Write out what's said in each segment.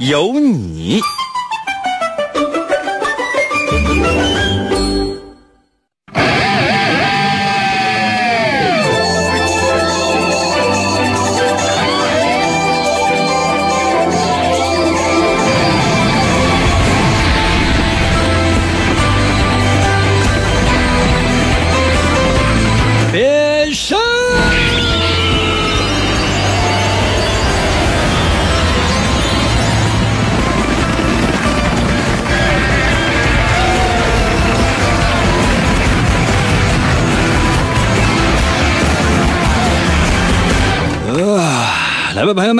有你。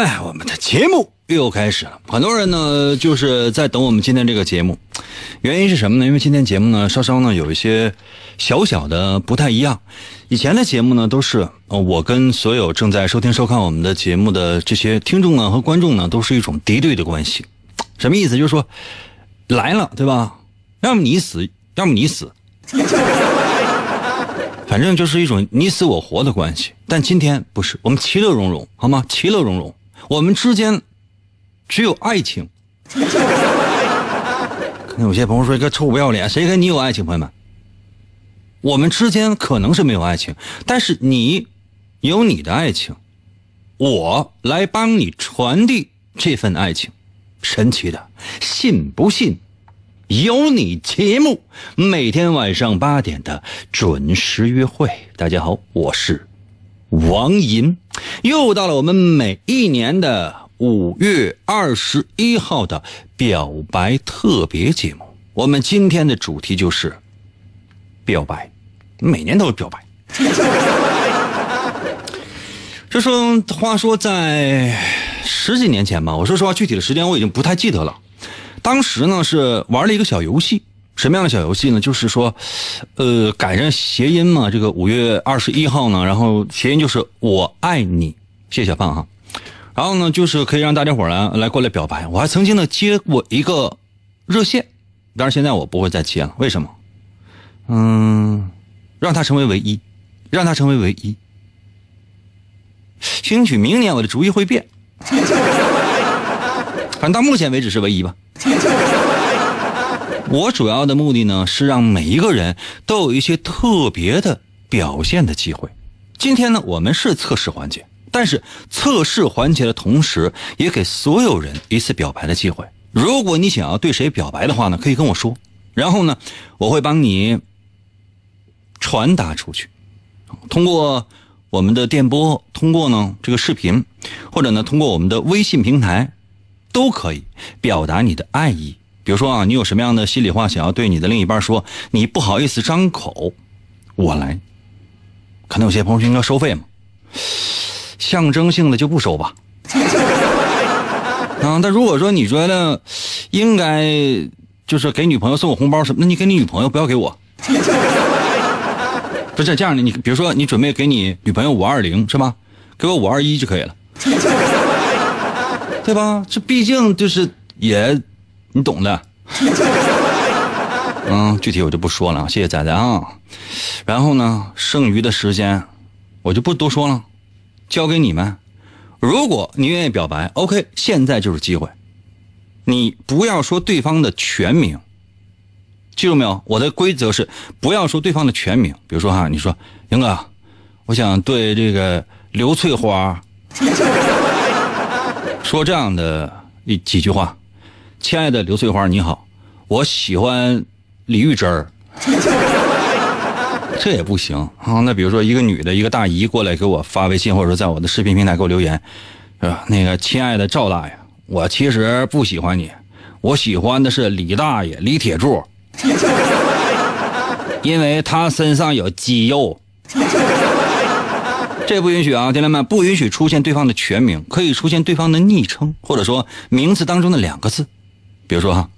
哎，我们的节目又开始了。很多人呢，就是在等我们今天这个节目，原因是什么呢？因为今天节目呢，稍稍呢有一些小小的不太一样。以前的节目呢，都是我跟所有正在收听收看我们的节目的这些听众呢和观众呢，都是一种敌对的关系。什么意思？就是说来了，对吧？要么你死，要么你死。反正就是一种你死我活的关系，但今天不是，我们其乐融融，好吗？其乐融融，我们之间只有爱情。可能有些朋友说：“一个臭不要脸，谁跟你有爱情？”朋友们，我们之间可能是没有爱情，但是你有你的爱情，我来帮你传递这份爱情，神奇的，信不信？有你节目，每天晚上八点的准时约会。大家好，我是王银，又到了我们每一年的五月二十一号的表白特别节目。我们今天的主题就是表白，每年都是表白。就说话说在十几年前吧，我说实话，具体的时间我已经不太记得了。当时呢是玩了一个小游戏，什么样的小游戏呢？就是说，呃，赶上谐音嘛，这个五月二十一号呢，然后谐音就是我爱你，谢谢小胖哈。然后呢，就是可以让大家伙来来过来表白。我还曾经呢接过一个热线，但是现在我不会再接了，为什么？嗯，让他成为唯一，让他成为唯一。兴许明年我的主意会变，反正到目前为止是唯一吧。我主要的目的呢，是让每一个人都有一些特别的表现的机会。今天呢，我们是测试环节，但是测试环节的同时，也给所有人一次表白的机会。如果你想要对谁表白的话呢，可以跟我说，然后呢，我会帮你传达出去，通过我们的电波，通过呢这个视频，或者呢通过我们的微信平台。都可以表达你的爱意，比如说啊，你有什么样的心里话想要对你的另一半说，你不好意思张口，我来。可能有些朋友说应该收费嘛，象征性的就不收吧。啊，但如果说你觉得应该就是给女朋友送个红包什么，那你给你女朋友不要给我。不是这样的，你比如说你准备给你女朋友五二零是吧？给我五二一就可以了。对吧？这毕竟就是也，你懂的。嗯，具体我就不说了，谢谢仔仔啊。然后呢，剩余的时间我就不多说了，交给你们。如果你愿意表白，OK，现在就是机会。你不要说对方的全名，记住没有？我的规则是不要说对方的全名。比如说哈，你说英哥，我想对这个刘翠花。说这样的一几句话，亲爱的刘翠花，你好，我喜欢李玉珍儿，这也不行啊。那比如说一个女的，一个大姨过来给我发微信，或者说在我的视频平台给我留言，是吧？那个亲爱的赵大爷，我其实不喜欢你，我喜欢的是李大爷李铁柱，因为他身上有肌肉。这不允许啊，弟兄们，不允许出现对方的全名，可以出现对方的昵称，或者说名字当中的两个字，比如说哈，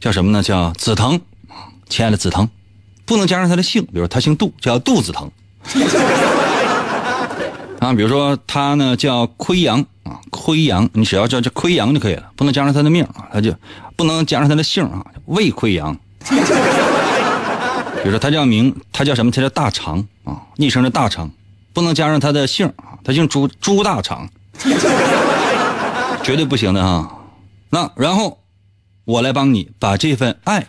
叫什么呢？叫紫藤，亲爱的紫藤，不能加上他的姓，比如他姓杜，叫杜紫藤。啊，比如说他呢叫亏阳啊，亏阳，你只要叫叫亏阳就可以了，不能加上他的命啊，他就不能加上他的姓啊，魏亏阳。比如说他叫名，他叫什么？他叫大肠啊，昵称是大肠，不能加上他的姓啊，他姓朱，朱大肠，绝对不行的哈。那然后我来帮你把这份爱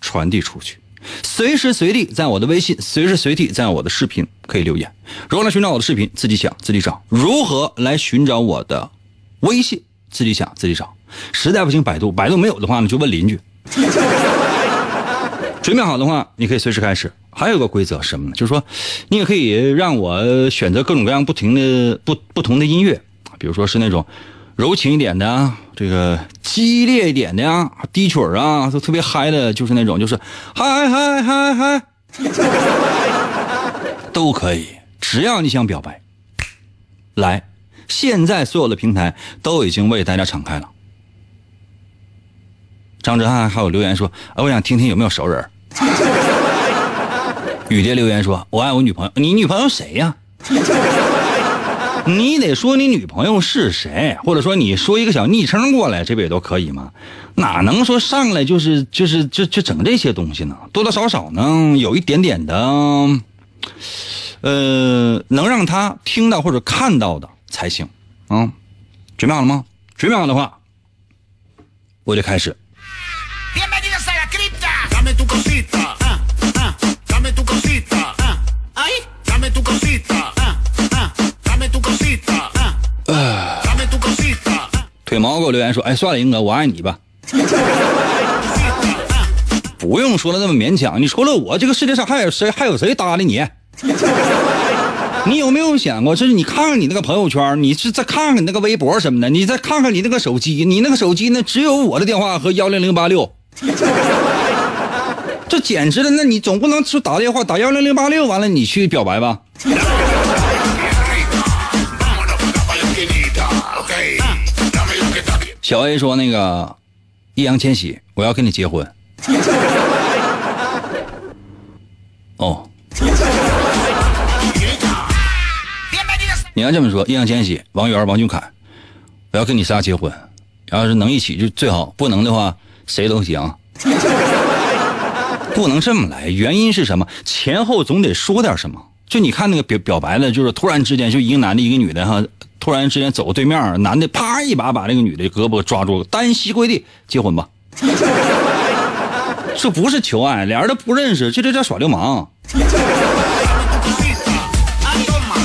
传递出去，随时随地在我的微信，随时随地在我的视频可以留言。如何来寻找我的视频？自己想自己找。如何来寻找我的微信？自己想自己找。实在不行，百度，百度没有的话呢，就问邻居。准备好的话，你可以随时开始。还有一个规则什么呢？就是说，你也可以让我选择各种各样不停的不不同的音乐，比如说是那种柔情一点的，这个激烈一点的呀，低曲啊，都特别嗨的，就是那种就是嗨嗨嗨嗨，都可以，只要你想表白，来，现在所有的平台都已经为大家敞开了。张哲瀚还有留言说：“哎，我想听听有没有熟人。”雨蝶留言说：“我爱我女朋友，你女朋友谁呀？你得说你女朋友是谁，或者说你说一个小昵称过来，这不也都可以吗？哪能说上来就是就是就就整这些东西呢？多多少少呢，有一点点的，呃，能让他听到或者看到的才行啊。准备好了吗？准备好的话，我就开始。”腿毛给我留言说：“哎，算了，英哥，我爱你吧。”不用说的那么勉强。你除了我，这个世界上还有谁？还有谁搭理你？你有没有想过，就是你看看你那个朋友圈，你是再看看你那个微博什么的，你再看看你那个手机，你那个手机呢，只有我的电话和幺零零八六。这简直了！那你总不能说打电话打幺零零八六，完了你去表白吧？小 A 说：“那个易烊千玺，我要跟你结婚。”哦，你要这么说，易烊千玺、王源、王俊凯，我要跟你仨结婚，要是能一起就最好，不能的话谁都行。不能这么来，原因是什么？前后总得说点什么。就你看那个表表白的，就是突然之间就一个男的，一个女的哈，突然之间走对面，男的啪一把把那个女的胳膊抓住，单膝跪地结婚吧。这不是求爱，俩人都不认识，这这叫耍流氓。Ah, toma.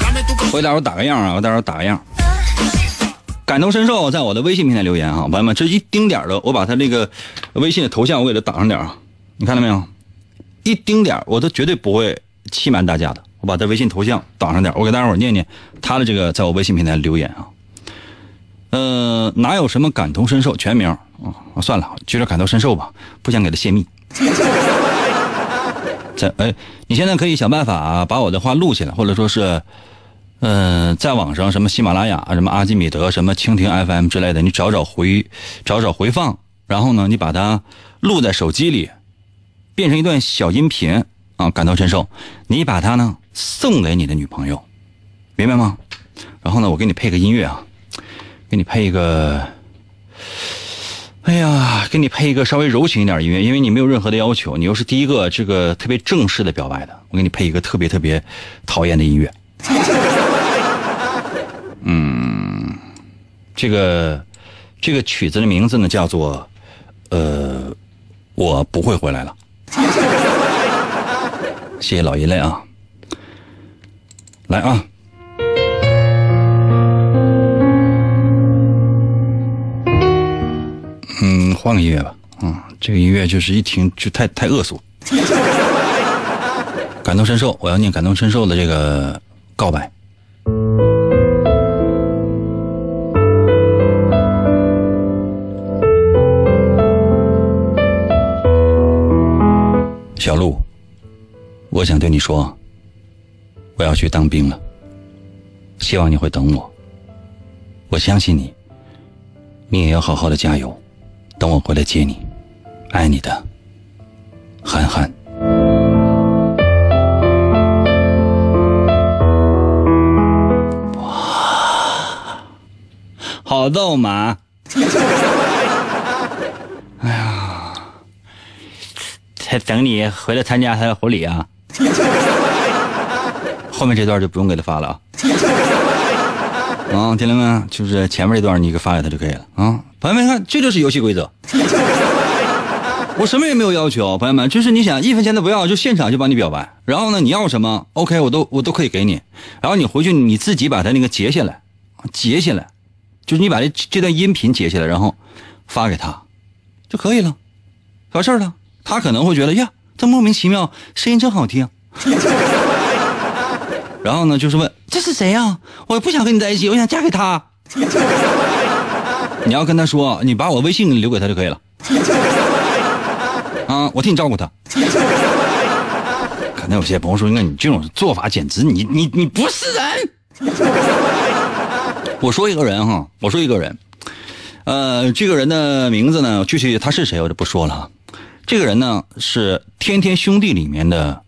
Dame tu 我给大伙打个样啊，我给大伙打个样。感同身受，在我的微信平台留言啊，朋友们，这一丁点的，我把他这个微信的头像我给他挡上点啊，你看到没有？一丁点我都绝对不会欺瞒大家的，我把他微信头像挡上点我给大伙念念他的这个在我微信平台留言啊。呃，哪有什么感同身受全名啊、算了，就叫感同身受吧，不想给他泄密。在哎，你现在可以想办法把我的话录起来，或者说是，呃，在网上什么喜马拉雅、什么阿基米德、什么蜻蜓 FM 之类的，你找找回找找回放，然后呢，你把它录在手机里，变成一段小音频啊，感同身受。你把它呢送给你的女朋友，明白吗？然后呢，我给你配个音乐啊，给你配一个。哎呀，给你配一个稍微柔情一点的音乐，因为你没有任何的要求，你又是第一个这个特别正式的表白的，我给你配一个特别特别讨厌的音乐。嗯，这个这个曲子的名字呢叫做呃，我不会回来了。谢谢老一类啊，来啊。嗯，换个音乐吧。嗯，这个音乐就是一听就太太恶俗。感同身受，我要念感同身受的这个告白。小鹿，我想对你说，我要去当兵了。希望你会等我，我相信你。你也要好好的加油，等我回来接你，爱你的，涵涵。哇，好逗嘛！哎呀，才等你回来参加他的婚礼啊！后面这段就不用给他发了啊。啊，听了没？就是前面这段你给发给他就可以了啊。朋友们看，这就是游戏规则。我什么也没有要求，朋友们，就是你想一分钱都不要，就现场就帮你表白。然后呢，你要什么，OK，我都我都可以给你。然后你回去你自己把它那个截下来，截下来，就是你把这这段音频截下来，然后发给他就可以了，完事儿了。他可能会觉得呀，这莫名其妙，声音真好听。然后呢，就是问这是谁呀？我不想跟你在一起，我想嫁给他。你要跟他说，你把我微信留给他就可以了。啊，我替你照顾他。可能有些朋友说，那你这种做法简直，你你你不是人。我说一个人哈，我说一个人，呃，这个人的名字呢，具体他是谁我就不说了。这个人呢是《天天兄弟》里面的。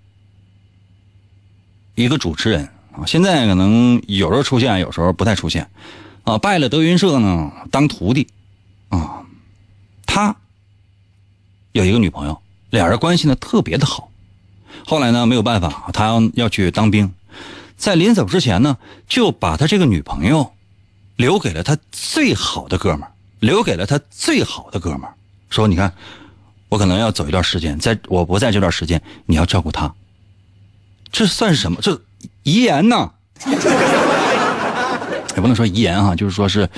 一个主持人啊，现在可能有时候出现，有时候不太出现，啊，拜了德云社呢当徒弟，啊，他有一个女朋友，俩人关系呢特别的好，后来呢没有办法，他要要去当兵，在临走之前呢，就把他这个女朋友留给了他最好的哥们儿，留给了他最好的哥们儿，说你看，我可能要走一段时间，在我不在这段时间，你要照顾他。这算是什么？这遗言呢？也不能说遗言哈，就是说是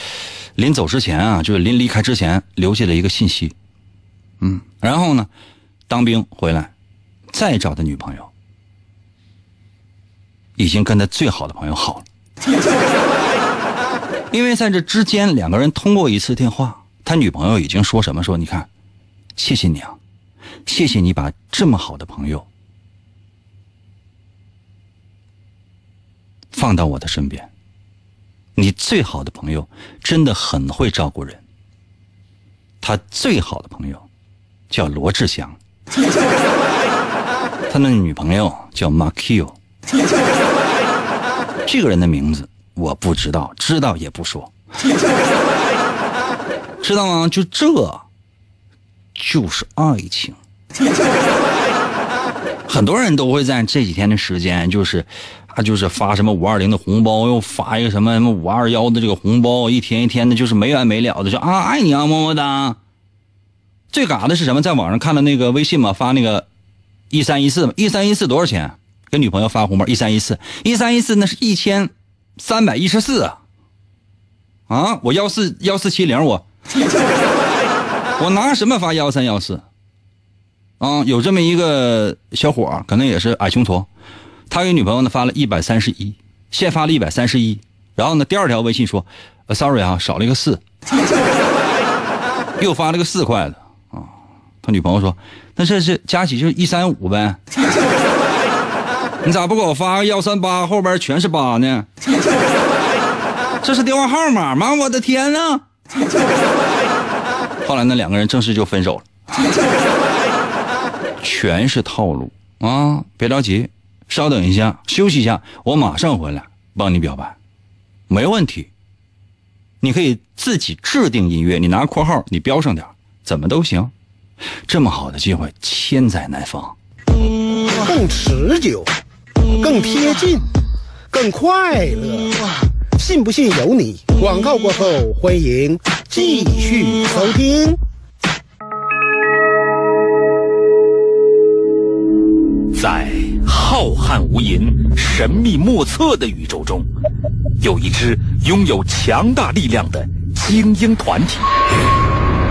临走之前啊，就是临离开之前留下了一个信息。嗯，然后呢，当兵回来再找的女朋友，已经跟他最好的朋友好了。因为在这之间，两个人通过一次电话，他女朋友已经说什么？说你看，谢谢你啊，谢谢你把这么好的朋友。放到我的身边，你最好的朋友真的很会照顾人。他最好的朋友叫罗志祥，他的女朋友叫马 Q。这个人的名字我不知道，知道也不说，知道吗？就这，就是爱情。很多人都会在这几天的时间，就是。他就是发什么五二零的红包，又发一个什么什么五二幺的这个红包，一天一天的，就是没完没了的，就啊爱你啊么么哒。最嘎的是什么？在网上看到那个微信嘛，发那个一三一四一三一四多少钱？给女朋友发红包，一三一四一三一四那是一千三百一十四啊！啊，我幺四幺四七零我我拿什么发幺三幺四？啊，有这么一个小伙可能也是矮穷矬。他给女朋友呢发了一百三十一，先发了一百三十一，然后呢第二条微信说呃，sorry 啊，少了一个四，又发了个四块的啊。他女朋友说，那这是加起就是一三五呗，你咋不给我发个幺三八后边全是八呢？这是电话号码吗？我的天呐！后来呢两个人正式就分手了，全是套路啊！别着急。稍等一下，休息一下，我马上回来帮你表白，没问题。你可以自己制定音乐，你拿括号，你标上点，怎么都行。这么好的机会，千载难逢。更持久，更贴近，更快乐，信不信由你。广告过后，欢迎继续收听。在。浩瀚无垠、神秘莫测的宇宙中，有一支拥有强大力量的精英团体。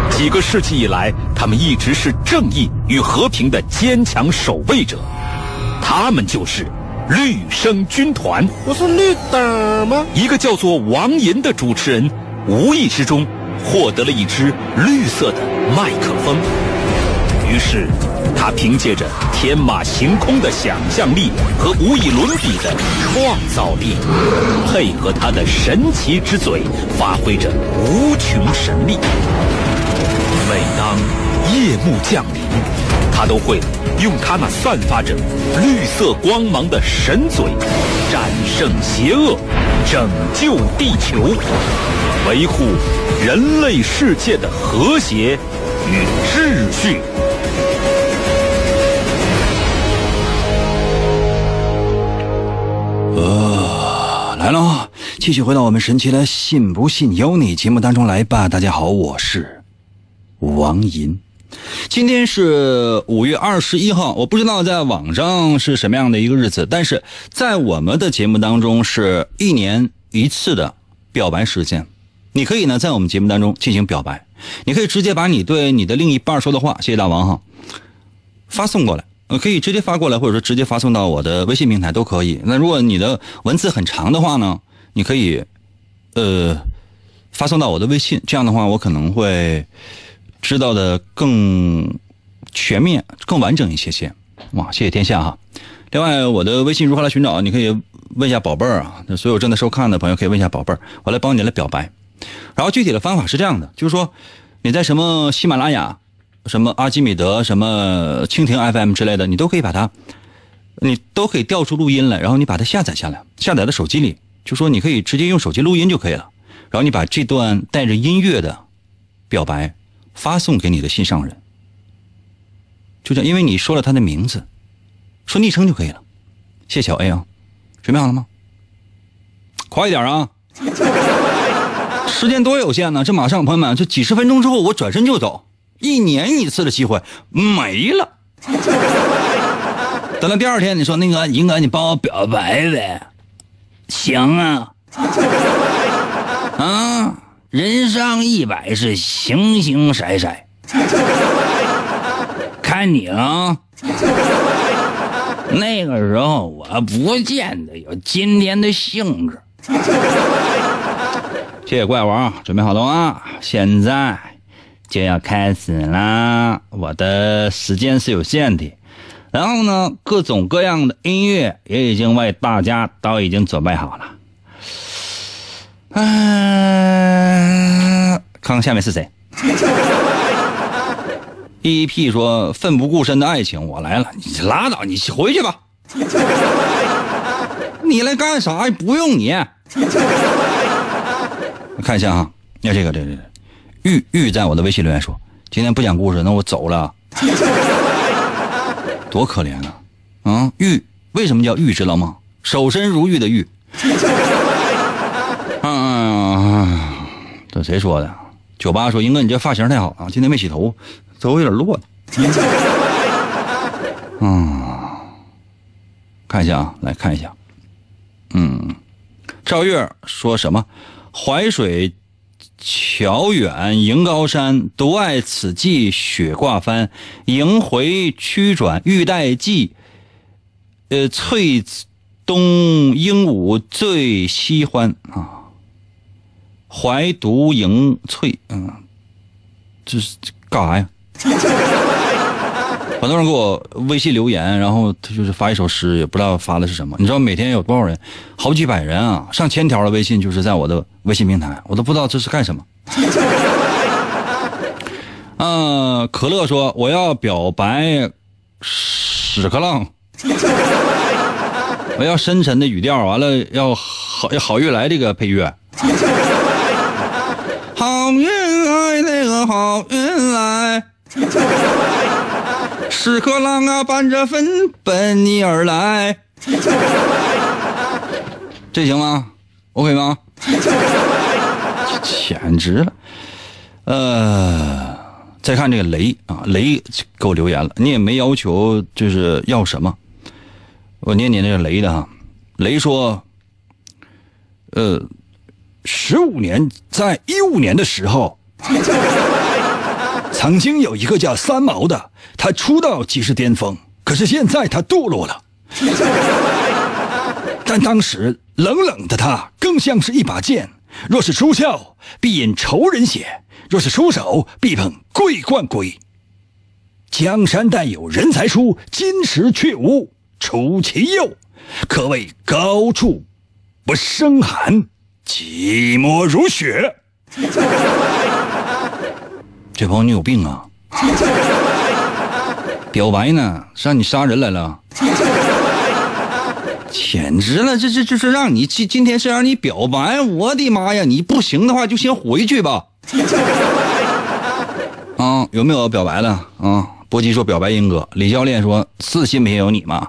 几个世纪以来，他们一直是正义与和平的坚强守卫者。他们就是绿生军团。我是绿党吗？一个叫做王银的主持人，无意之中获得了一支绿色的麦克风。于是，他凭借着天马行空的想象力和无以伦比的创造力，配合他的神奇之嘴，发挥着无穷神力。每当夜幕降临，他都会用他那散发着绿色光芒的神嘴，战胜邪恶，拯救地球，维护人类世界的和谐与秩序。来了！继续回到我们神奇的“信不信由你”节目当中来吧。大家好，我是王银。今天是五月二十一号，我不知道在网上是什么样的一个日子，但是在我们的节目当中是一年一次的表白时间。你可以呢在我们节目当中进行表白，你可以直接把你对你的另一半说的话，谢谢大王哈，发送过来。呃，可以直接发过来，或者说直接发送到我的微信平台都可以。那如果你的文字很长的话呢，你可以，呃，发送到我的微信。这样的话，我可能会知道的更全面、更完整一些些。哇，谢谢天下哈。另外，我的微信如何来寻找？你可以问一下宝贝儿啊。那所有正在收看的朋友可以问一下宝贝儿，我来帮你来表白。然后具体的方法是这样的，就是说你在什么喜马拉雅。什么阿基米德、什么蜻蜓 FM 之类的，你都可以把它，你都可以调出录音来，然后你把它下载下来，下载到手机里，就说你可以直接用手机录音就可以了。然后你把这段带着音乐的表白发送给你的心上人，就这样，因为你说了他的名字，说昵称就可以了。谢小 A 啊，准备好了吗？快一点啊！时间多有限呢，这马上朋友们，这几十分钟之后我转身就走。一年一次的机会没了。等到第二天，你说那个英哥，你帮我表白呗？行啊。啊，人上一百是形形色色，看你了。那个时候我不见得有今天的兴致。谢谢怪王，准备好了吗？现在。就要开始啦！我的时间是有限的，然后呢，各种各样的音乐也已经为大家都已经准备好了。嗯，看看下面是谁？EP 说奋不顾身的爱情，我来了，你拉倒，你回去吧。你来干啥？不用你。看一下哈，要这个，这这这。玉玉在我的微信留言说：“今天不讲故事，那我走了，多可怜啊！啊，玉为什么叫玉知道吗？守身如玉的玉。啊，这谁说的？酒吧说：英哥，你这发型太好啊，今天没洗头，头有点乱。嗯，看一下啊，来看一下。嗯，赵月说什么？淮水。”桥远迎高山，独爱此际雪挂帆。迎回曲转欲待寄，呃，翠东鹦鹉最喜欢啊。怀独迎翠，嗯，这是干啥呀？很多人给我微信留言，然后他就是发一首诗，也不知道发的是什么。你知道每天有多少人？好几百人啊，上千条的微信就是在我的微信平台，我都不知道这是干什么。嗯，可乐说我要表白屎壳郎，我要深沉的语调，完了要好好运来这个配乐。好运来，那个好运来。屎壳郎啊，伴着风奔你而来，这行吗？OK 吗？简直了！呃，再看这个雷啊，雷给我留言了，你也没要求就是要什么，我念念这个雷的哈。雷说，呃，十五年，在一五年的时候。曾经有一个叫三毛的，他出道即是巅峰，可是现在他堕落了。但当时冷冷的他，更像是一把剑，若是出鞘，必引仇人血；若是出手，必捧桂冠归。江山代有人才出，金石却无楚其右。可谓高处不胜寒，寂寞如雪。这朋友，你有病啊！表白呢，是让你杀人来了？简直了！这这就是让你今今天是让你表白，我的妈呀！你不行的话就先回去吧。啊，有没有表白的啊？波基说表白英哥，李教练说自信不信有你吗？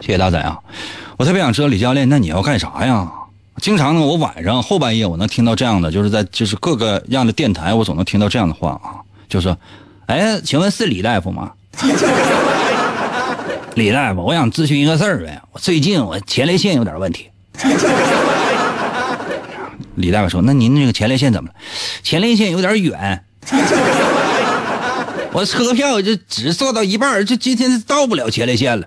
谢谢大仔啊！我特别想知道李教练，那你要干啥呀？经常呢，我晚上后半夜我能听到这样的，就是在就是各个样的电台，我总能听到这样的话啊，就是，哎，请问是李大夫吗？李大夫，我想咨询一个事儿呗，我最近我前列腺有点问题。李大夫说：“那您这个前列腺怎么了？前列腺有点远，我车票就只坐到一半，就今天到不了前列腺了。”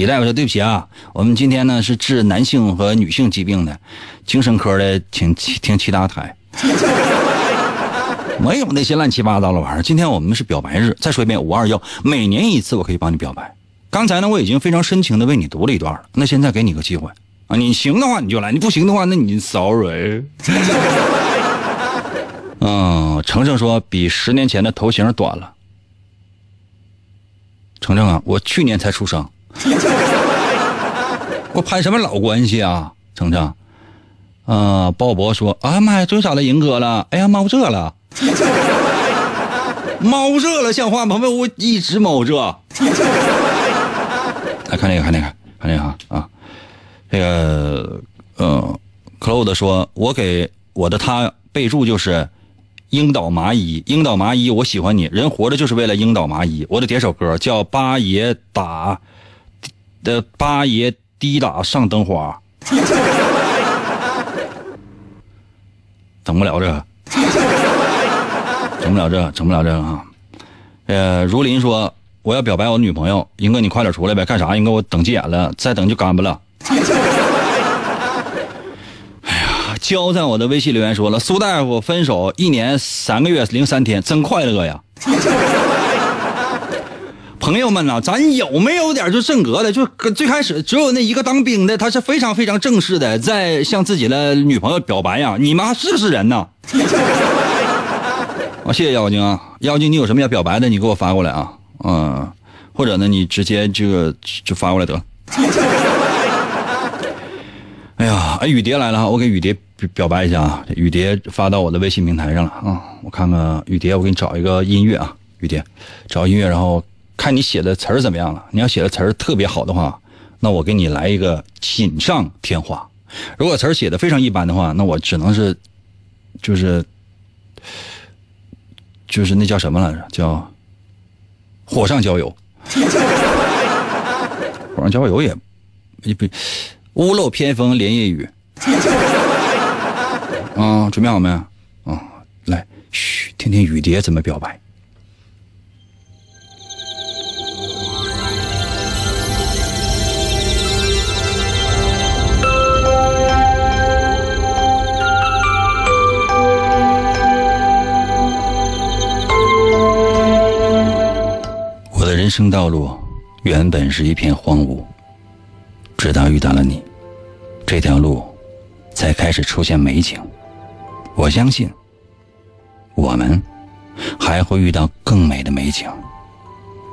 李大夫说：“对不起啊，我们今天呢是治男性和女性疾病的，精神科的，请听其他台。没有那些乱七八糟的玩意儿。今天我们是表白日，再说一遍，五二幺，每年一次，我可以帮你表白。刚才呢，我已经非常深情的为你读了一段，那现在给你个机会啊，你行的话你就来，你不行的话，那你 sorry。嗯，程程说比十年前的头型短了。程程啊，我去年才出生。” 我攀什么老关系啊，程程？啊，鲍勃说：“啊妈呀，终于找到银哥了！哎呀，猫热了，猫热了，像话吗？我一直猫热。来看这个，看这个，看这个啊！这个，嗯，Claude 说：“我给我的他备注就是樱岛麻衣，樱岛麻衣，我喜欢你。人活着就是为了樱岛麻衣。我得点首歌，叫八爷打。”的八爷滴打上灯花，整不了这，整不了这，整不了这啊！呃，如林说我要表白我女朋友，英哥你快点出来呗，干啥？英哥我等急眼了，再等就干巴了。哎呀，交在我的微信留言说了，苏大夫分手一年三个月零三天，真快乐呀。朋友们呐，咱有没有点就正格的？就最开始只有那一个当兵的，他是非常非常正式的，在向自己的女朋友表白呀。你妈是不是人呢？啊，谢谢妖精啊，妖精，你有什么要表白的？你给我发过来啊，嗯，或者呢，你直接就就发过来得了。哎呀，哎，雨蝶来了，我给雨蝶表白一下啊。雨蝶发到我的微信平台上了啊，我看看雨蝶，我给你找一个音乐啊，雨蝶，找音乐，然后。看你写的词儿怎么样了？你要写的词儿特别好的话，那我给你来一个锦上添花；如果词儿写的非常一般的话，那我只能是，就是，就是那叫什么来着？叫火上浇油。火上浇油也，也不屋漏偏逢连夜雨。啊，准备好没？啊，来，嘘，听听雨蝶怎么表白。人生道路原本是一片荒芜，直到遇到了你，这条路才开始出现美景。我相信，我们还会遇到更美的美景，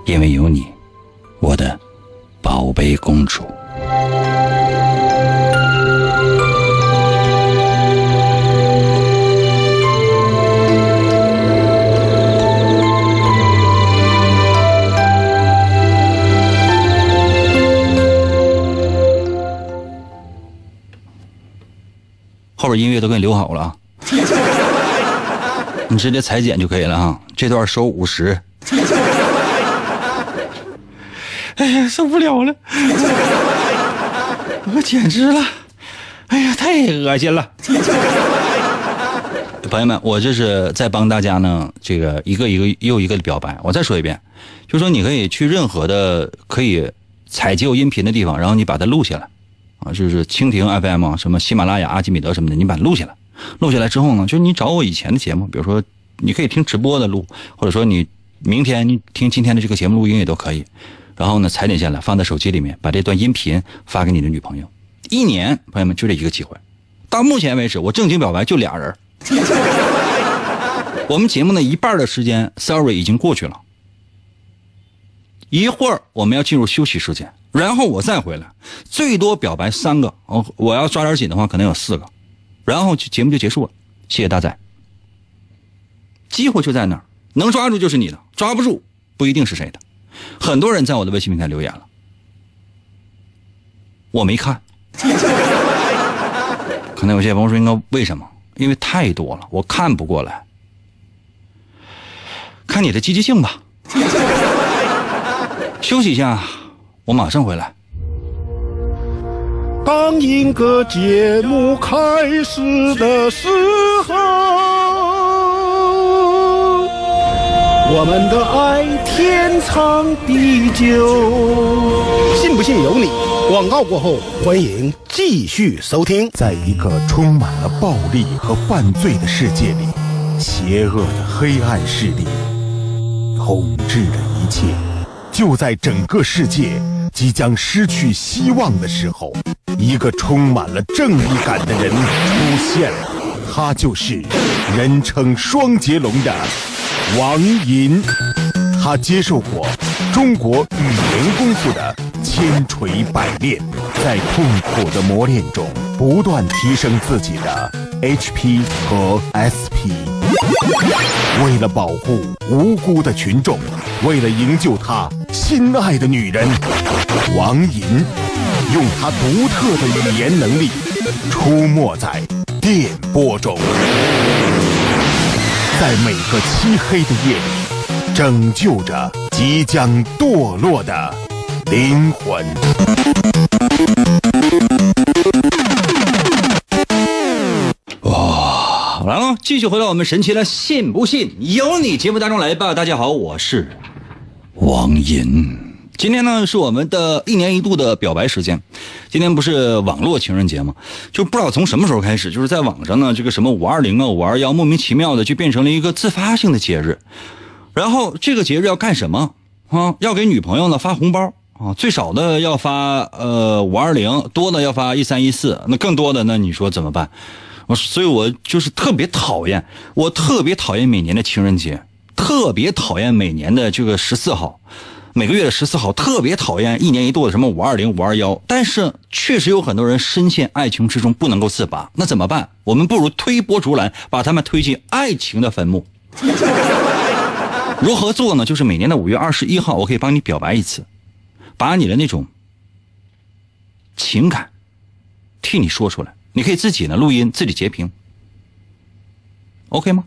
因为有你，我的宝贝公主。后边音乐都给你留好了，你直接裁剪就可以了哈。这段收五十。哎呀，受不了了，我简直了，哎呀，太恶心了。朋友们，我这是在帮大家呢，这个一个一个又一个的表白。我再说一遍，就说你可以去任何的可以采集音频的地方，然后你把它录下来。啊，就是蜻蜓 FM 啊，什么喜马拉雅、阿基米德什么的，你把它录下来。录下来之后呢，就是你找我以前的节目，比如说你可以听直播的录，或者说你明天你听今天的这个节目录音也都可以。然后呢，裁剪下来放在手机里面，把这段音频发给你的女朋友。一年，朋友们就这一个机会。到目前为止，我正经表白就俩人。我们节目的一半的时间，sorry 已经过去了。一会儿我们要进入休息时间，然后我再回来，最多表白三个。哦，我要抓点紧的话，可能有四个，然后节目就结束了。谢谢大仔。机会就在那儿，能抓住就是你的，抓不住不一定是谁的。很多人在我的微信平台留言了，我没看。可能有些朋友说：“应该为什么？因为太多了，我看不过来。看你的积极性吧。休息一下，我马上回来。当一个节目开始的时候，我们的爱天长地久。信不信由你。广告过后，欢迎继续收听。在一个充满了暴力和犯罪的世界里，邪恶的黑暗势力统治着一切。就在整个世界即将失去希望的时候，一个充满了正义感的人出现了，他就是人称双截龙的王银。他接受过中国语言功夫的千锤百炼，在痛苦的磨练中不断提升自己的 HP 和 SP。为了保护无辜的群众，为了营救他心爱的女人，王银用他独特的语言能力出没在电波中，在每个漆黑的夜里。拯救着即将堕落的灵魂。继续回到我们神奇的“信不信由你”节目当中来吧。大家好，我是王银。今天呢是我们的一年一度的表白时间。今天不是网络情人节吗？就不知道从什么时候开始，就是在网上呢，这个什么五二零啊、五二幺，莫名其妙的就变成了一个自发性的节日。然后这个节日要干什么啊？要给女朋友呢发红包啊，最少的要发呃五二零，多的要发一三一四，那更多的那你说怎么办？我所以，我就是特别讨厌，我特别讨厌每年的情人节，特别讨厌每年的这个十四号，每个月的十四号，特别讨厌一年一度的什么五二零、五二幺。但是确实有很多人深陷爱情之中不能够自拔，那怎么办？我们不如推波助澜，把他们推进爱情的坟墓。如何做呢？就是每年的五月二十一号，我可以帮你表白一次，把你的那种情感替你说出来。你可以自己呢录音，自己截屏，OK 吗？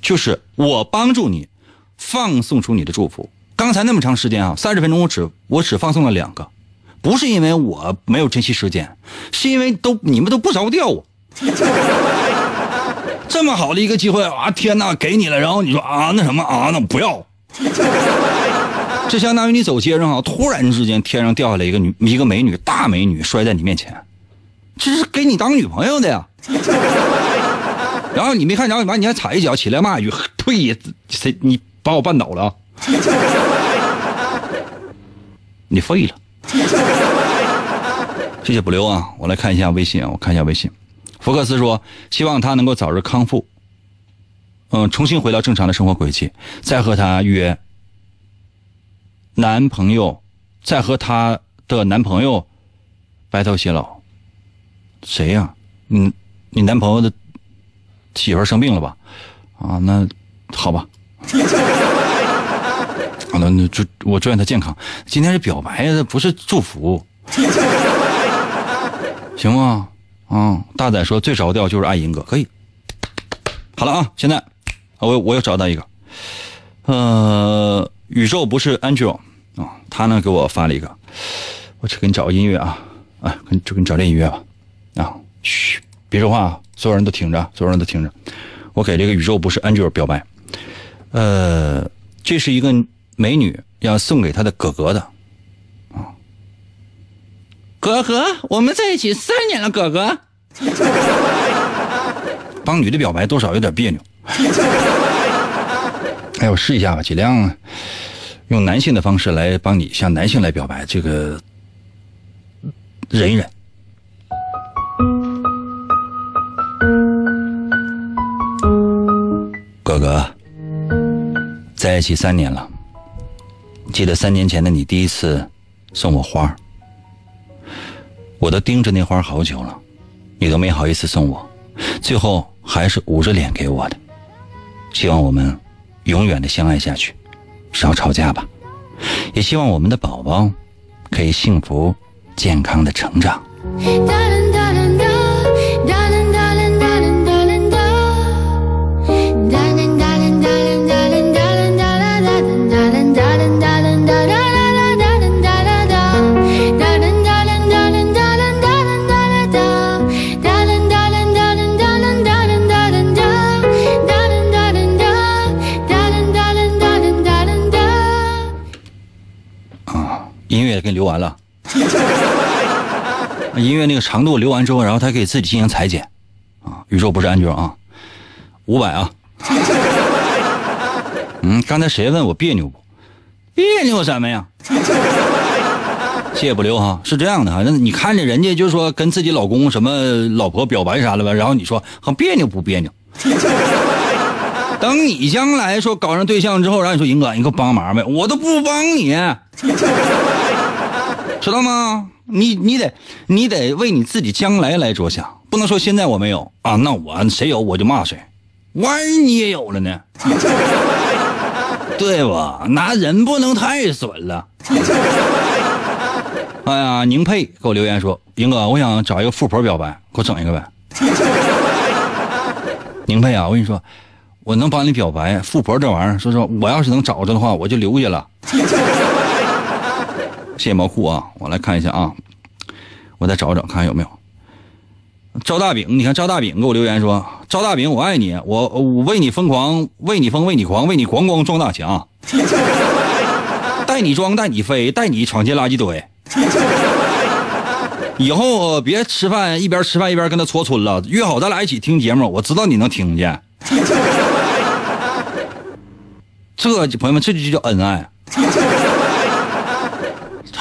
就是我帮助你放送出你的祝福。刚才那么长时间啊，三十分钟我只我只放送了两个，不是因为我没有珍惜时间，是因为都你们都不着调我。这么好的一个机会啊！天哪，给你了，然后你说啊，那什么啊，那不要。这相当于你走街上啊，突然之间天上掉下来一个女一个美女，大美女摔在你面前，这是给你当女朋友的呀。然后你没看着，完你还踩一脚起来骂一句：“呸！谁你把我绊倒了？你废了。”谢谢不留啊，我来看一下微信啊，我看一下微信。福克斯说：“希望他能够早日康复，嗯，重新回到正常的生活轨迹，再和他约男朋友，再和他的男朋友白头偕老。谁呀？嗯，你男朋友的媳妇生病了吧？啊，那好吧。好 了，那祝我祝愿他健康。今天是表白，不是祝福，行吗？”啊，大仔说最着调就是爱银哥，可以。好了啊，现在我我又找到一个，呃，宇宙不是 Angel 啊，他呢给我发了一个，我去给你找个音乐啊，啊，就给你找这音乐吧，嘘，别说话，所有人都听着，所有人都听着，我给这个宇宙不是 Angel 表白，呃，这是一个美女要送给她的哥哥的啊。哥哥，我们在一起三年了，哥哥。帮女的表白多少有点别扭。哎，我试一下吧，尽量用男性的方式来帮你向男性来表白，这个忍一忍。哥，在一起三年了，记得三年前的你第一次送我花我都盯着那花好久了，你都没好意思送我，最后还是捂着脸给我的。希望我们永远的相爱下去，少吵架吧。也希望我们的宝宝可以幸福健康的成长。乐给你留完了，音乐那个长度留完之后，然后他可以自己进行裁剪，啊，宇宙不是安卓啊，五百啊，嗯，刚才谁问我别扭不？别扭什么呀？谢谢不留哈，是这样的哈，那你看着人家就说跟自己老公什么老婆表白啥的吧，然后你说很别扭不别扭？等你将来说搞上对象之后，然后你说英哥，你给我帮忙呗，我都不帮你，知道吗？你你得你得为你自己将来来着想，不能说现在我没有啊，那我谁有我就骂谁，万一你也有了呢？对吧？那人不能太损了。哎呀，宁佩给我留言说，英哥，我想找一个富婆表白，给我整一个呗。宁佩啊，我跟你说，我能帮你表白，富婆这玩意儿，说说我要是能找着的话，我就留下了。谢谢毛裤啊，我来看一下啊，我再找找看看有没有。赵大饼，你看赵大饼给我留言说：“赵大饼，我爱你，我我为你疯狂，为你疯，为你狂，为你咣咣撞大墙，带你装，带你飞，带你闯进垃圾堆。以后别吃饭一边吃饭一边跟他搓春了，约好咱俩一起听节目，我知道你能听见。这朋友们，这就叫恩爱。”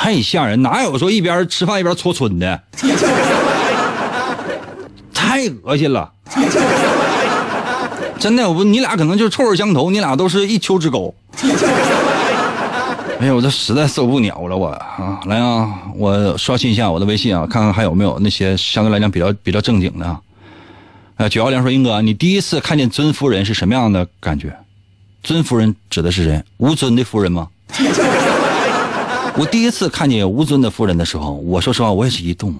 太吓人，哪有说一边吃饭一边搓春的？太恶心了！真的，我不你俩可能就是臭味相投，你俩都是一丘之貉。哎呀，我这实在受不了了，我啊，来啊，我刷新一下我的微信啊，看看还有没有那些相对来讲比较比较正经的啊。九幺零说，英哥，你第一次看见尊夫人是什么样的感觉？尊夫人指的是谁？吴尊的夫人吗？我第一次看见吴尊的夫人的时候，我说实话，我也是一动，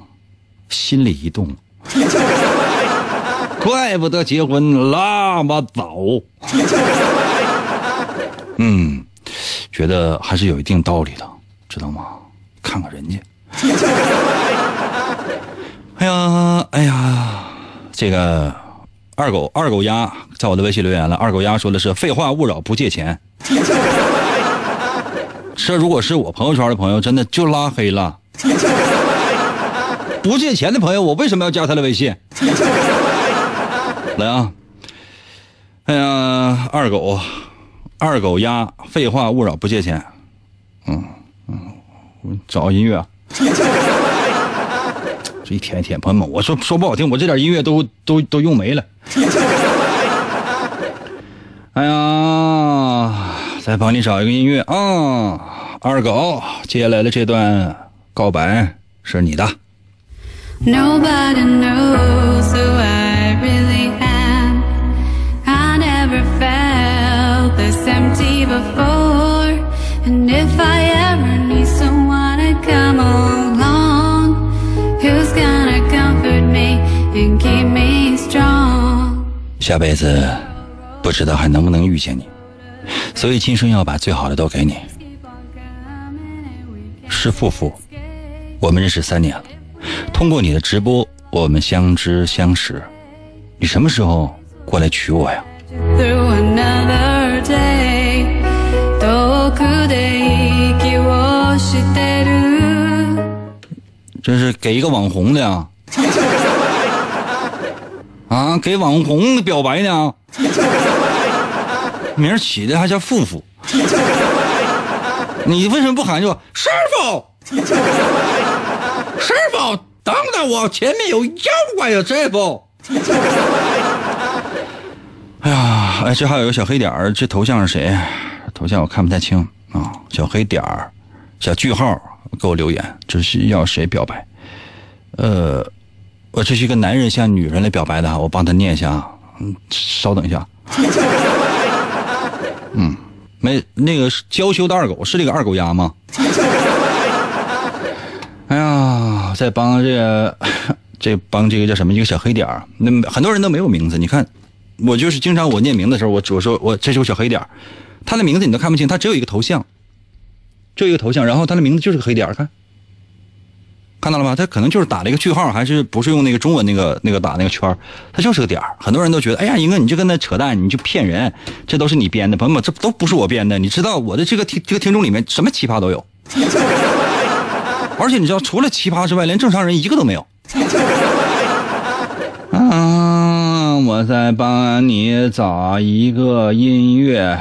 心里一动，怪不得结婚那么早。嗯，觉得还是有一定道理的，知道吗？看看人家。哎呀，哎呀，这个二狗二狗鸭在我的微信留言了。二狗鸭说的是废话勿扰，不借钱。这如果是我朋友圈的朋友，真的就拉黑了。不借钱的朋友，我为什么要加他的微信？来啊！哎呀，二狗，二狗鸭，废话勿扰，不借钱。嗯嗯，我找个音乐啊。这一天一天，朋友们，我说说不好听，我这点音乐都都都用没了。哎呀，再帮你找一个音乐啊，二狗，接下来的这段告白是你的。Nobody knows who I really am. I never felt this empty before. And if I ever need someone to come along, who's gonna comfort me and keep me strong? 下辈子不知道还能不能遇见你，所以今生要把最好的都给你。we 是夫妇， escape. 我们认识三年了，通过你的直播，我们相知相识。你什么时候过来娶我呀？ through another day 遠くで息をしてる这是给一个网红的呀？啊，给网红表白呢？ 名儿起的还叫富富。 你为什么不喊就师傅？师傅，等等我，前面有妖怪呀，师傅。哎呀，哎，这还有个小黑点儿，这头像是谁？头像我看不太清啊。小黑点儿，小句号，给我留言，这是要谁表白？呃，我这是一个男人向女人来表白的啊，我帮他念一下啊。嗯，稍等一下。嗯，没那个是娇羞的二狗是这个二狗丫吗？哎呀，在帮这个这帮这个叫什么一个小黑点儿，那很多人都没有名字。你看，我就是经常我念名的时候，我我说我这是我小黑点儿，他的名字你都看不清，他只有一个头像，只有一个头像，然后他的名字就是个黑点儿，看。看到了吗？他可能就是打了一个句号，还是不是用那个中文那个那个打那个圈他就是个点。很多人都觉得，哎呀，英哥你就跟那扯淡，你就骗人，这都是你编的。朋友们，这都不是我编的。你知道我的这个听这个听众里面什么奇葩都有，而且你知道，除了奇葩之外，连正常人一个都没有。啊，我在帮你找一个音乐。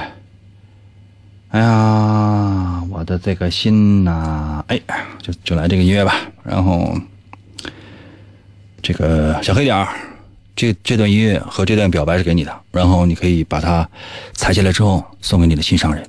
哎呀，我的这个心呐、哎，就就来这个音乐吧。然后，这个小黑点儿，这这段音乐和这段表白是给你的，然后你可以把它裁下来之后送给你的心上人。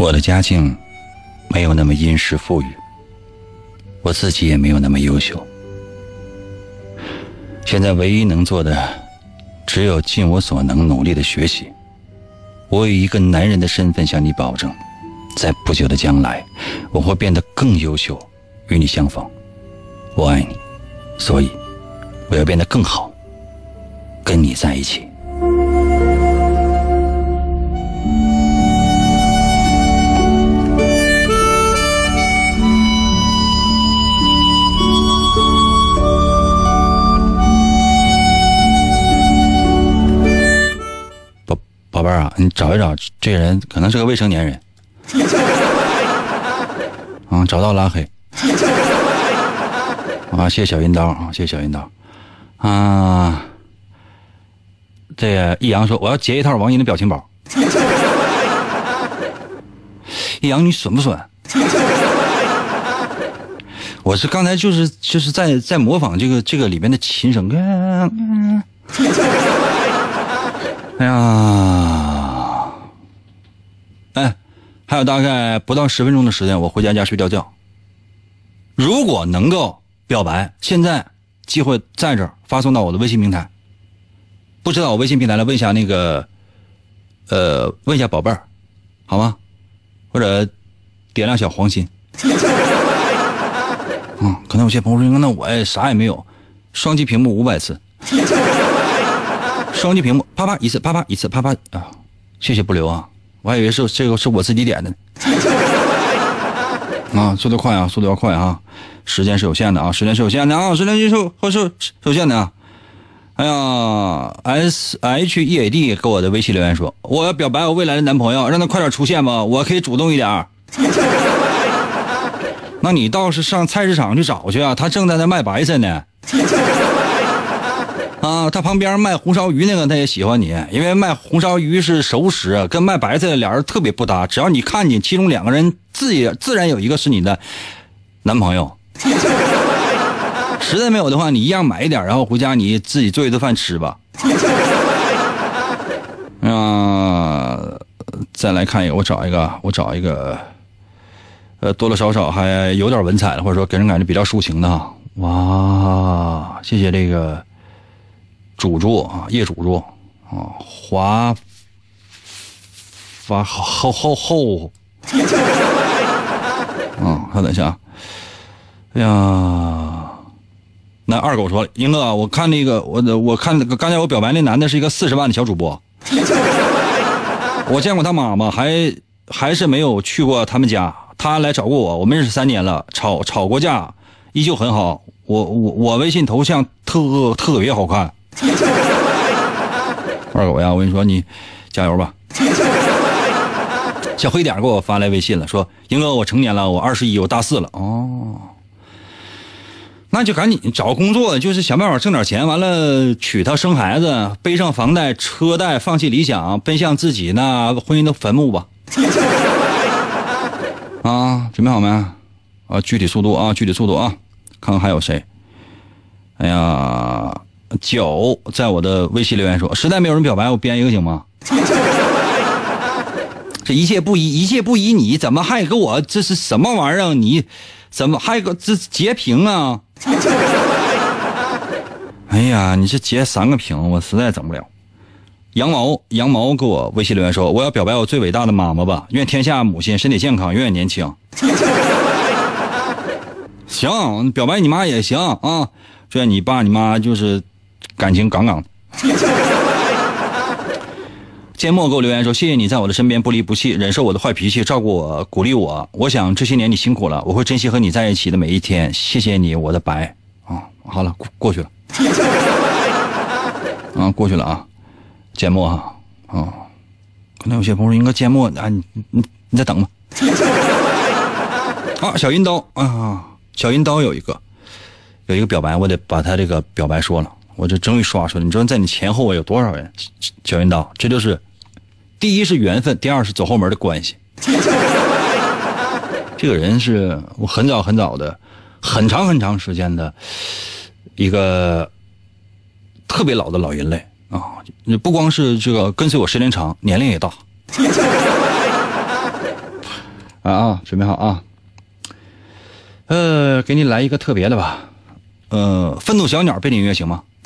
我的家境没有那么殷实富裕，我自己也没有那么优秀。现在唯一能做的，只有尽我所能努力的学习。我以一个男人的身份向你保证，在不久的将来，我会变得更优秀，与你相逢。我爱你，所以我要变得更好，跟你在一起。你找一找，这人可能是个未成年人。啊，找到拉黑。啊，谢谢小云刀啊，谢谢小云刀。啊，这个易阳说我要截一套王银的表情包。易阳，你损不损？我是刚才就是就是在在模仿这个这个里面的琴声。哎呀，哎，还有大概不到十分钟的时间，我回家家睡觉觉。如果能够表白，现在机会在这儿，发送到我的微信平台。不知道我微信平台来问一下那个，呃，问一下宝贝儿，好吗？或者点亮小黄心。嗯，可能有些朋友说，那我也啥也没有，双击屏幕五百次。双击屏幕，啪啪一次，啪啪一次，啪啪啊！谢谢不留啊，我还以为是这个是我自己点的呢。啊，速度快啊，速度要快啊！时间是有限的啊，时间是有限的啊，时间是有是是有限的啊。哎呀，S H E A D 给我的微信留言说，我要表白我未来的男朋友，让他快点出现吧，我可以主动一点。那你倒是上菜市场去找去啊，他正在那卖白菜呢。啊，他旁边卖红烧鱼那个他也喜欢你，因为卖红烧鱼是熟食，跟卖白菜的俩人特别不搭。只要你看见其中两个人，自己自然有一个是你的男朋友。实在没有的话，你一样买一点，然后回家你自己做一顿饭吃吧。啊，再来看一个，我找一个，我找一个，呃，多多少少还有点文采的，或者说给人感觉比较抒情的。哇，谢谢这个。主桌啊，业主桌啊，华发后后后，嗯，稍等一下啊，哎呀，那二狗说了，英哥，我看那个，我我看那个刚才我表白那男的是一个四十万的小主播，我见过他妈妈，还还是没有去过他们家，他来找过我，我们认识三年了，吵吵过架，依旧很好。我我我微信头像特特别好看。二狗呀，我跟你说，你加油吧。小黑点给我发来微信了，说：“英哥，我成年了，我二十一，我大四了。”哦，那就赶紧找工作，就是想办法挣点钱，完了娶她生孩子，背上房贷车贷，放弃理想，奔向自己那婚姻的坟墓吧。啊，准备好没？啊，具体速度啊，具体速度啊，看看还有谁。哎呀，九在我的微信留言说，实在没有人表白，我编一个行吗？这一切不依，一切不依，你怎么还给我这是什么玩意儿？你怎么还给这截屏啊？哎呀，你这截三个屏，我实在整不了。羊毛，羊毛给我微信留言说：“我要表白我最伟大的妈妈吧，愿天下母亲身体健康，永远年轻。” 行，表白你妈也行啊，祝愿你爸你妈就是感情杠杠的。缄默给我留言说：“谢谢你在我的身边不离不弃，忍受我的坏脾气，照顾我，鼓励我。我想这些年你辛苦了，我会珍惜和你在一起的每一天。谢谢你，我的白啊！好了，过过去了，啊，过去了啊。缄默哈啊，可能有些朋友应该缄默 啊，你你你再等吧。啊，小阴刀啊，小阴刀有一个有一个表白，我得把他这个表白说了，我这终于刷出来。你知道在你前后我有多少人？小云刀，这就是第一是缘分，第二是走后门的关系。这个人是我很早很早的、很长很长时间的一个特别老的老人类啊！你不光是这个跟随我时间长，年龄也大。啊啊，准备好啊！呃，给你来一个特别的吧，呃，愤怒小鸟背景音乐行吗？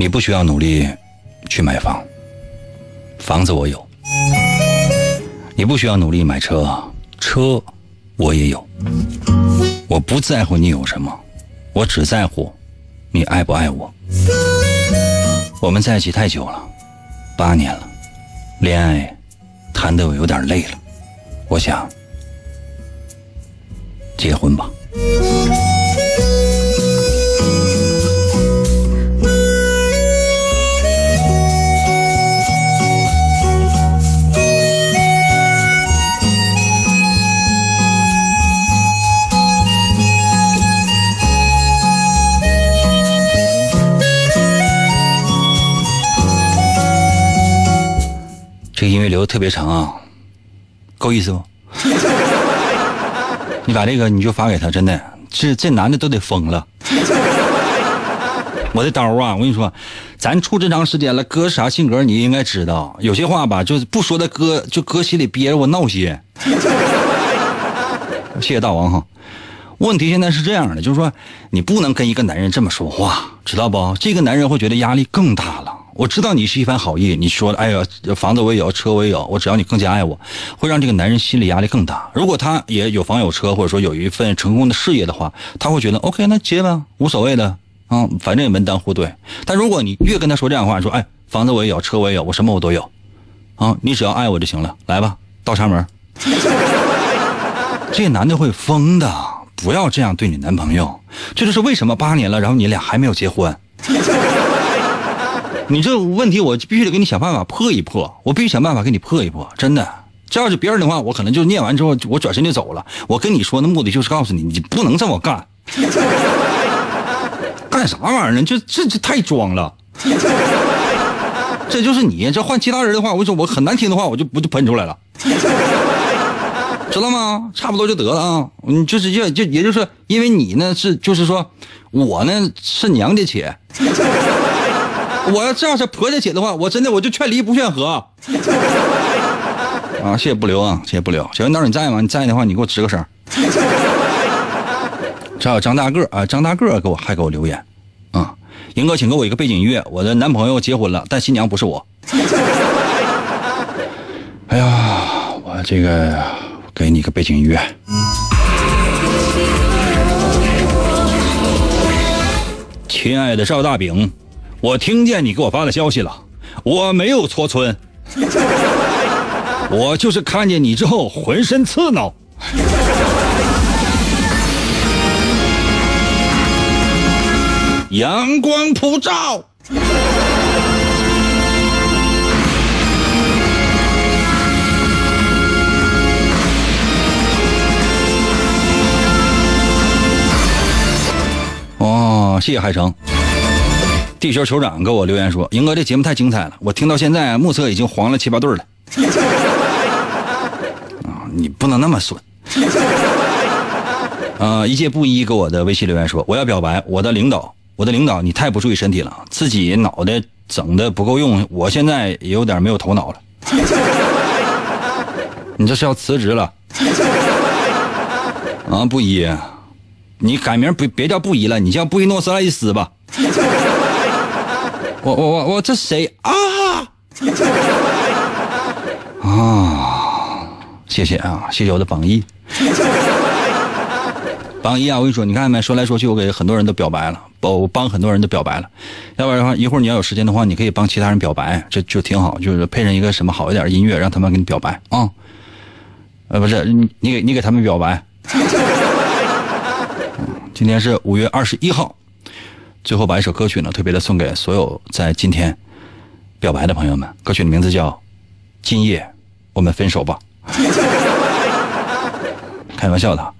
你不需要努力去买房，房子我有；你不需要努力买车，车我也有。我不在乎你有什么，我只在乎你爱不爱我。我们在一起太久了，八年了，恋爱谈得我有点累了，我想结婚吧。这个音乐留的特别长啊，够意思不？你把这个你就发给他，真的，这这男的都得疯了。我的刀啊，我跟你说，咱处这长时间了，哥啥性格你应该知道。有些话吧，就是不说的，哥就哥心里憋着，我闹心。谢谢大王哈。问题现在是这样的，就是说你不能跟一个男人这么说话，知道不？这个男人会觉得压力更大了。我知道你是一番好意，你说的哎呀，房子我也有，车我也有，我只要你更加爱我，会让这个男人心理压力更大。如果他也有房有车，或者说有一份成功的事业的话，他会觉得 OK，那结吧，无所谓的啊，反正也门当户对。但如果你越跟他说这样的话，说哎，房子我也有，车我也有，我什么我都有，啊，你只要爱我就行了，来吧，倒插门。这男的会疯的，不要这样对你男朋友。这就是为什么八年了，然后你俩还没有结婚。你这问题我必须得给你想办法破一破，我必须想办法给你破一破，真的。这要是别人的话，我可能就念完之后我转身就走了。我跟你说的目的就是告诉你，你不能这么干。干啥玩意儿呢？这这这太装了。这就是你，这换其他人的话，我跟你说我很难听的话，我就不就喷出来了，知道吗？差不多就得了啊。你就是就就也就是，因为你呢是就是说，我呢是娘家亲。我要这样是婆家姐的话，我真的我就劝离不劝和。啊，谢谢不留啊，谢谢不留。小云刀你在吗？你在的话，你给我吱个声。这还有张大个啊，张大个给我还给我留言，啊，英哥，请给我一个背景音乐，我的男朋友结婚了，但新娘不是我。哎呀，我这个给你个背景音乐。亲爱的赵大饼，我听见你给我发的消息了，我没有搓村，我就是看见你之后浑身刺挠。阳光普照。哦，谢谢海城。地球酋长给我留言说：“英哥，这节目太精彩了，我听到现在目测已经黄了七八对了。”啊，你不能那么损。啊，一介布衣给我的微信留言说：“我要表白，我的领导，我的领导，你太不注意身体了，自己脑袋整的不够用，我现在也有点没有头脑了。你这是要辞职了？啊，布衣，你改名别别叫布衣了，你叫布宜诺斯艾利斯吧。我我我我这谁啊？啊，谢谢啊，谢谢我的榜一。榜一啊，我跟你说，你看见没？说来说去，我给很多人都表白了，我帮很多人都表白了。要不然的话，一会儿你要有时间的话，你可以帮其他人表白，这就挺好，就是配上一个什么好一点的音乐，让他们给你表白啊。呃，不是你你给你给他们表白。今天是五月二十一号，最后把一首歌曲呢，特别的送给所有在今天表白的朋友们。歌曲的名字叫《今夜我们分手吧》。开玩笑的，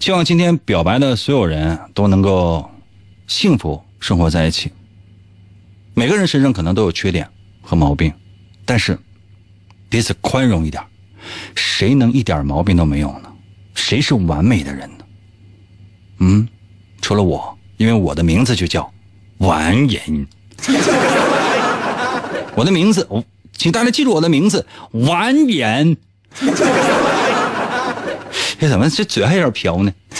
希望今天表白的所有人都能够幸福生活在一起。每个人身上可能都有缺点和毛病，但是彼此宽容一点。谁能一点毛病都没有呢？谁是完美的人呢？嗯，除了我，因为我的名字就叫完人。我的名字，请大家记住我的名字完颜。这 怎么这嘴还有点瓢呢？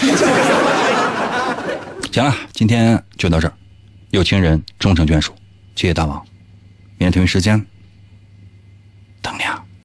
行了，今天就到这儿。有情人终成眷属，谢谢大王。明天同一时间等你啊。